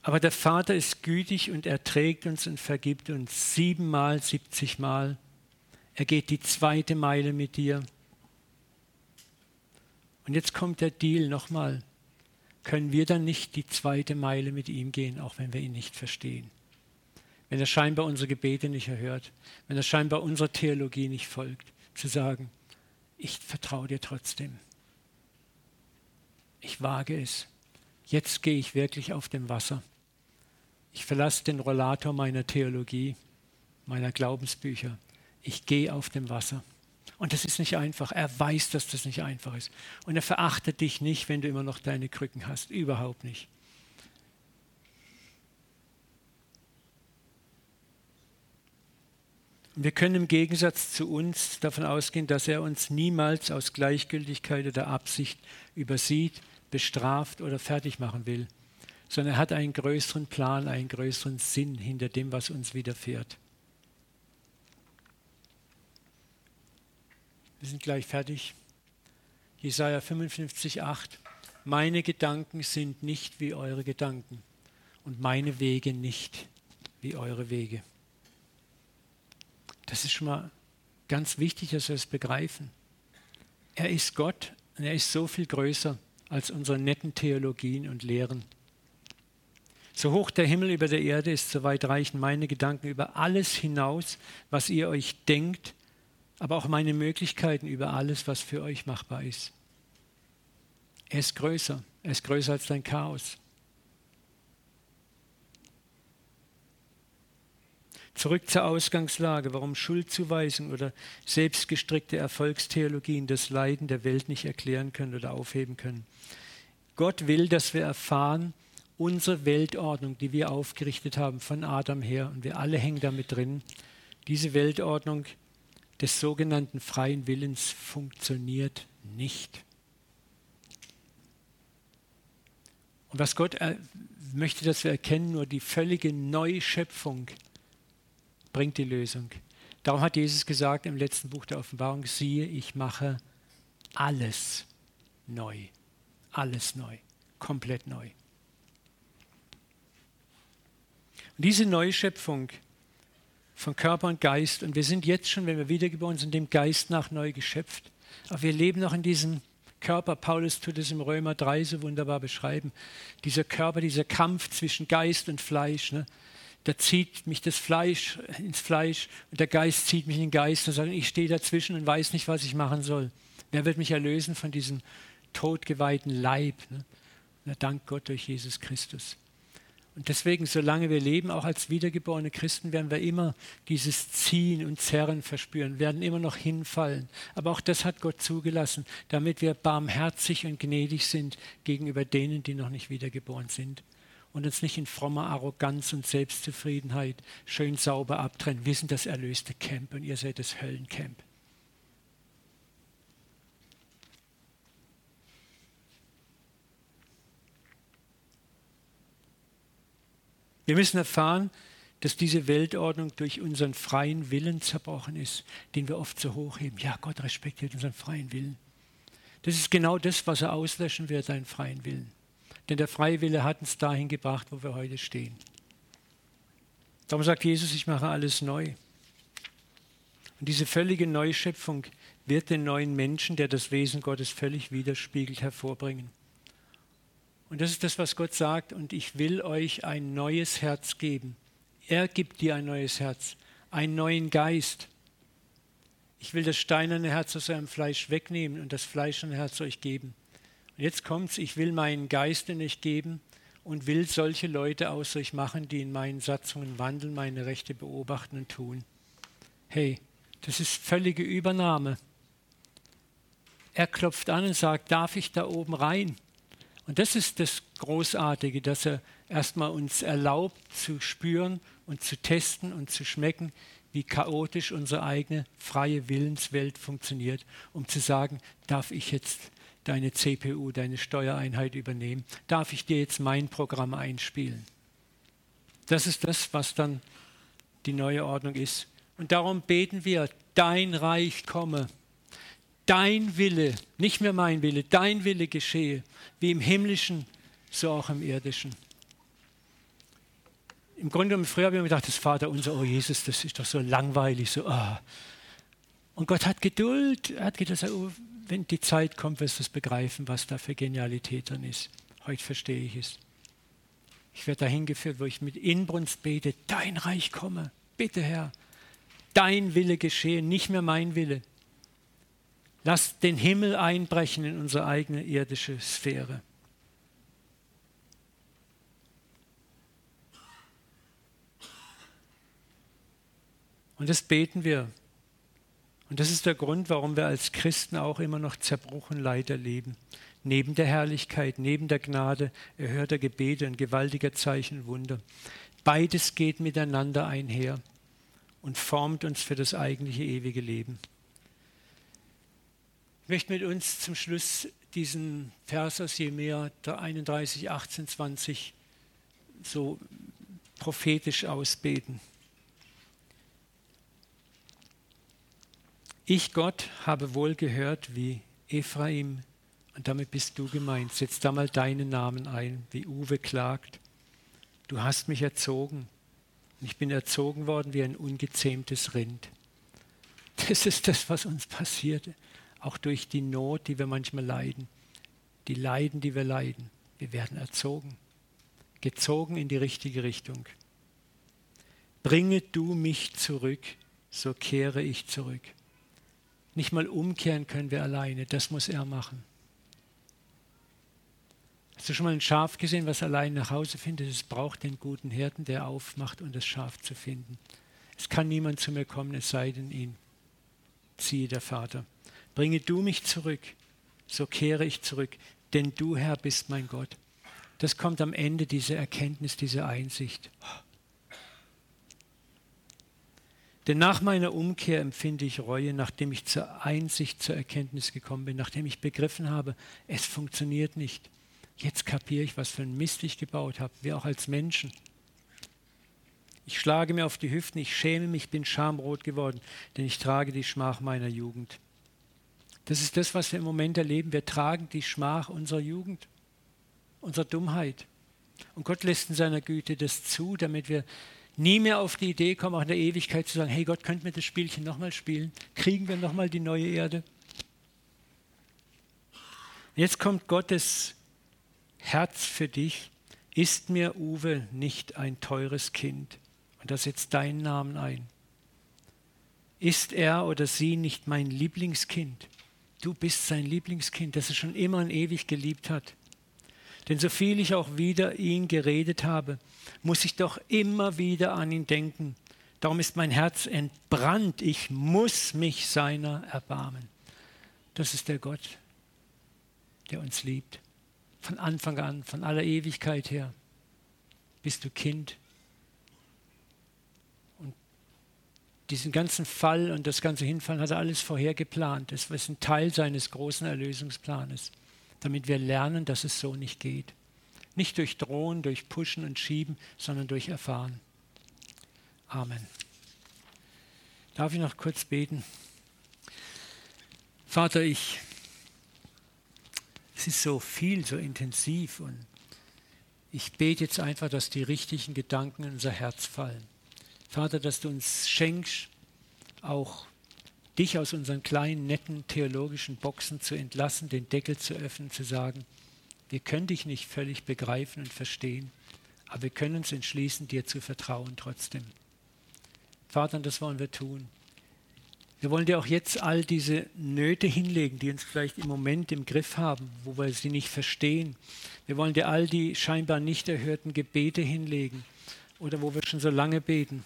Speaker 1: Aber der Vater ist gütig und er trägt uns und vergibt uns siebenmal, siebzigmal. Er geht die zweite Meile mit dir. Und jetzt kommt der Deal nochmal. Können wir dann nicht die zweite Meile mit ihm gehen, auch wenn wir ihn nicht verstehen? Wenn er scheinbar unsere Gebete nicht erhört, wenn er scheinbar unserer Theologie nicht folgt, zu sagen, ich vertraue dir trotzdem. Ich wage es. Jetzt gehe ich wirklich auf dem Wasser. Ich verlasse den Rollator meiner Theologie, meiner Glaubensbücher. Ich gehe auf dem Wasser. Und das ist nicht einfach. Er weiß, dass das nicht einfach ist. Und er verachtet dich nicht, wenn du immer noch deine Krücken hast. Überhaupt nicht. Wir können im Gegensatz zu uns davon ausgehen, dass er uns niemals aus Gleichgültigkeit oder Absicht übersieht, bestraft oder fertig machen will, sondern er hat einen größeren Plan, einen größeren Sinn hinter dem, was uns widerfährt. Wir sind gleich fertig. Jesaja 55, 8. Meine Gedanken sind nicht wie eure Gedanken und meine Wege nicht wie eure Wege. Das ist schon mal ganz wichtig, dass wir es begreifen. Er ist Gott und er ist so viel größer als unsere netten Theologien und Lehren. So hoch der Himmel über der Erde ist, so weit reichen meine Gedanken über alles hinaus, was ihr euch denkt, aber auch meine Möglichkeiten über alles, was für euch machbar ist. Er ist größer. Er ist größer als dein Chaos. Zurück zur Ausgangslage, warum Schuldzuweisung oder selbstgestrickte Erfolgstheologien das Leiden der Welt nicht erklären können oder aufheben können. Gott will, dass wir erfahren, unsere Weltordnung, die wir aufgerichtet haben von Adam her, und wir alle hängen damit drin, diese Weltordnung des sogenannten freien Willens funktioniert nicht. Und was Gott möchte, dass wir erkennen, nur die völlige Neuschöpfung bringt die Lösung. Darum hat Jesus gesagt im letzten Buch der Offenbarung, siehe, ich mache alles neu. Alles neu. Komplett neu. Und diese Neuschöpfung von Körper und Geist, und wir sind jetzt schon, wenn wir wiedergeboren sind, dem Geist nach neu geschöpft, aber wir leben noch in diesem Körper, Paulus tut es im Römer 3 so wunderbar beschreiben, dieser Körper, dieser Kampf zwischen Geist und Fleisch, ne? da zieht mich das Fleisch ins Fleisch und der Geist zieht mich in den Geist und sagt, ich stehe dazwischen und weiß nicht, was ich machen soll. Wer wird mich erlösen von diesem todgeweihten Leib? Ne? Na, dank Gott durch Jesus Christus. Und deswegen, solange wir leben, auch als wiedergeborene Christen, werden wir immer dieses Ziehen und Zerren verspüren, werden immer noch hinfallen. Aber auch das hat Gott zugelassen, damit wir barmherzig und gnädig sind gegenüber denen, die noch nicht wiedergeboren sind. Und uns nicht in frommer Arroganz und Selbstzufriedenheit schön sauber abtrennen. Wir sind das erlöste Camp und ihr seid das Höllencamp. Wir müssen erfahren, dass diese Weltordnung durch unseren freien Willen zerbrochen ist, den wir oft so hochheben. Ja, Gott respektiert unseren freien Willen. Das ist genau das, was er auslöschen wird, seinen freien Willen. Denn der freie Wille hat uns dahin gebracht, wo wir heute stehen. Darum sagt Jesus, ich mache alles neu. Und diese völlige Neuschöpfung wird den neuen Menschen, der das Wesen Gottes völlig widerspiegelt, hervorbringen. Und das ist das, was Gott sagt. Und ich will euch ein neues Herz geben. Er gibt dir ein neues Herz, einen neuen Geist. Ich will das steinerne Herz aus eurem Fleisch wegnehmen und das fleischerne Herz euch geben. Und jetzt kommt's, ich will meinen Geist in euch geben und will solche Leute aus euch machen, die in meinen Satzungen wandeln, meine Rechte beobachten und tun. Hey, das ist völlige Übernahme. Er klopft an und sagt, darf ich da oben rein? Und das ist das Großartige, dass er erstmal uns erlaubt zu spüren und zu testen und zu schmecken, wie chaotisch unsere eigene freie Willenswelt funktioniert, um zu sagen, darf ich jetzt deine CPU, deine Steuereinheit übernehmen? Darf ich dir jetzt mein Programm einspielen? Das ist das, was dann die neue Ordnung ist. Und darum beten wir, dein Reich komme dein Wille, nicht mehr mein Wille, dein Wille geschehe, wie im himmlischen, so auch im irdischen. Im Grunde genommen, früher habe ich mir gedacht, das Vater unser, oh Jesus, das ist doch so langweilig, so, ah. Und Gott hat Geduld, er hat gedacht, oh, wenn die Zeit kommt, wirst du es begreifen, was da für Genialität drin ist. Heute verstehe ich es. Ich werde dahin geführt, wo ich mit Inbrunst bete, dein Reich komme, bitte Herr, dein Wille geschehe, nicht mehr mein Wille. Lass den Himmel einbrechen in unsere eigene irdische Sphäre. Und das beten wir. Und das ist der Grund, warum wir als Christen auch immer noch Zerbruch und Leid erleben. Neben der Herrlichkeit, neben der Gnade, erhörter Gebete und gewaltiger Zeichen und Wunder. Beides geht miteinander einher. und formt uns für das eigentliche ewige Leben. Ich möchte mit uns zum Schluss diesen Vers aus Jemia 31, 18, 20 so prophetisch ausbeten. Ich, Gott, habe wohl gehört, wie Ephraim, und damit bist du gemeint, setz da mal deinen Namen ein, wie Uwe klagt. Du hast mich erzogen, und ich bin erzogen worden wie ein ungezähmtes Rind. Das ist das, was uns passiert, auch durch die Not, die wir manchmal leiden, die Leiden, die wir leiden. Wir werden erzogen, gezogen in die richtige Richtung. Bringe du mich zurück, so kehre ich zurück. Nicht mal umkehren können wir alleine, das muss er machen. Hast du schon mal ein Schaf gesehen, was allein nach Hause findet? Es braucht den guten Hirten, der aufmacht, um das Schaf zu finden. Es kann niemand zu mir kommen, es sei denn ihn. Ziehe der Vater. Bringe du mich zurück, so kehre ich zurück, denn du, Herr, bist mein Gott. Das kommt am Ende, diese Erkenntnis, diese Einsicht. Denn nach meiner Umkehr empfinde ich Reue, nachdem ich zur Einsicht, zur Erkenntnis gekommen bin, nachdem ich begriffen habe, es funktioniert nicht. Jetzt kapiere ich, was für ein Mist ich gebaut habe, wir auch als Menschen. Ich schlage mir auf die Hüften, ich schäme mich, bin schamrot geworden, denn ich trage die Schmach meiner Jugend. Das ist das, was wir im Moment erleben. Wir tragen die Schmach unserer Jugend, unserer Dummheit. Und Gott lässt in seiner Güte das zu, damit wir nie mehr auf die Idee kommen, auch in der Ewigkeit zu sagen, hey Gott, könnten wir das Spielchen nochmal spielen? Kriegen wir nochmal die neue Erde? Jetzt kommt Gottes Herz für dich. Ist mir Uwe nicht ein teures Kind? Und da setzt deinen Namen ein. Ist er oder sie nicht mein Lieblingskind? Du bist sein Lieblingskind, das er schon immer und ewig geliebt hat. Denn so viel ich auch wieder ihn geredet habe, muss ich doch immer wieder an ihn denken. Darum ist mein Herz entbrannt. Ich muss mich seiner erbarmen. Das ist der Gott, der uns liebt. Von Anfang an, von aller Ewigkeit her bist du Kind. Und diesen ganzen Fall und das ganze Hinfallen hat er alles vorher geplant. Es ist ein Teil seines großen Erlösungsplanes damit wir lernen, dass es so nicht geht. Nicht durch Drohen, durch Pushen und Schieben, sondern durch Erfahren. Amen. Darf ich noch kurz beten? Vater, ich, es ist so viel, so intensiv und ich bete jetzt einfach, dass die richtigen Gedanken in unser Herz fallen. Vater, dass du uns schenkst, auch dich aus unseren kleinen, netten theologischen Boxen zu entlassen, den Deckel zu öffnen, zu sagen, wir können dich nicht völlig begreifen und verstehen, aber wir können uns entschließen, dir zu vertrauen trotzdem. Vater, das wollen wir tun. Wir wollen dir auch jetzt all diese Nöte hinlegen, die uns vielleicht im Moment im Griff haben, wo wir sie nicht verstehen. Wir wollen dir all die scheinbar nicht erhörten Gebete hinlegen oder wo wir schon so lange beten,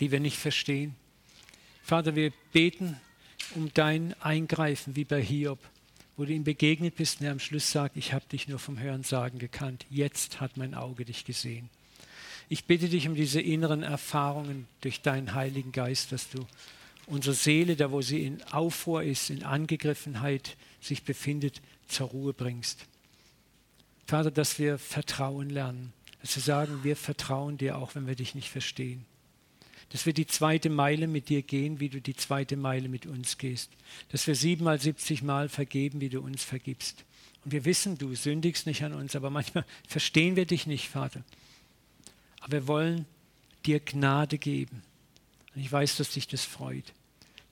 Speaker 1: die wir nicht verstehen. Vater, wir beten um dein Eingreifen wie bei Hiob, wo du ihm begegnet bist und er am Schluss sagt, ich habe dich nur vom Hörensagen gekannt, jetzt hat mein Auge dich gesehen. Ich bitte dich um diese inneren Erfahrungen durch deinen Heiligen Geist, dass du unsere Seele, da wo sie in Aufruhr ist, in Angegriffenheit sich befindet, zur Ruhe bringst. Vater, dass wir Vertrauen lernen, dass wir sagen, wir vertrauen dir auch, wenn wir dich nicht verstehen dass wir die zweite Meile mit dir gehen, wie du die zweite Meile mit uns gehst. Dass wir siebenmal, siebzigmal vergeben, wie du uns vergibst. Und wir wissen, du sündigst nicht an uns, aber manchmal verstehen wir dich nicht, Vater. Aber wir wollen dir Gnade geben. Und ich weiß, dass dich das freut.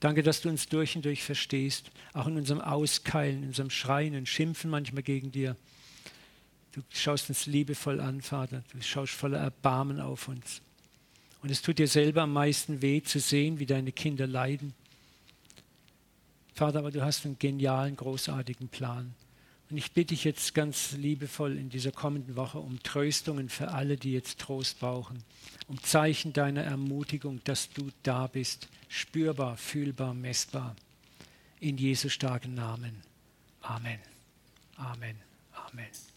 Speaker 1: Danke, dass du uns durch und durch verstehst, auch in unserem Auskeilen, in unserem Schreien und Schimpfen manchmal gegen dir. Du schaust uns liebevoll an, Vater. Du schaust voller Erbarmen auf uns. Und es tut dir selber am meisten weh zu sehen, wie deine Kinder leiden. Vater, aber du hast einen genialen, großartigen Plan. Und ich bitte dich jetzt ganz liebevoll in dieser kommenden Woche um Tröstungen für alle, die jetzt Trost brauchen, um Zeichen deiner Ermutigung, dass du da bist, spürbar, fühlbar, messbar. In Jesu starken Namen. Amen. Amen. Amen.